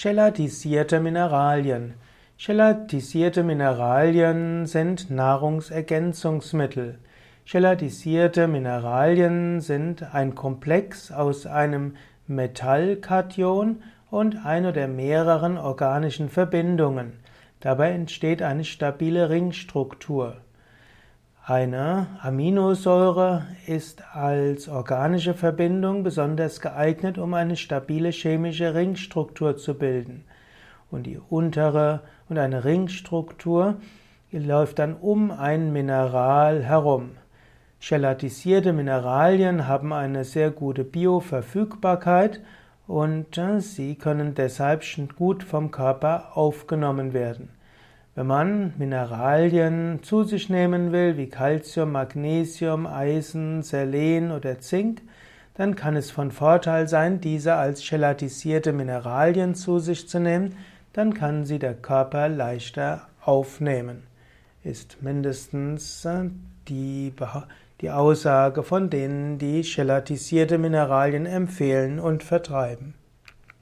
Gelatisierte Mineralien. Gelatisierte Mineralien sind Nahrungsergänzungsmittel. Gelatisierte Mineralien sind ein Komplex aus einem Metallkation und einer oder mehreren organischen Verbindungen. Dabei entsteht eine stabile Ringstruktur. Eine Aminosäure ist als organische Verbindung besonders geeignet, um eine stabile chemische Ringstruktur zu bilden. Und die untere und eine Ringstruktur läuft dann um ein Mineral herum. Gelatisierte Mineralien haben eine sehr gute Bioverfügbarkeit und äh, sie können deshalb gut vom Körper aufgenommen werden. Wenn man Mineralien zu sich nehmen will, wie Calcium, Magnesium, Eisen, Selen oder Zink, dann kann es von Vorteil sein, diese als gelatisierte Mineralien zu sich zu nehmen, dann kann sie der Körper leichter aufnehmen. Ist mindestens äh, die, die Aussage von denen, die gelatisierte Mineralien empfehlen und vertreiben.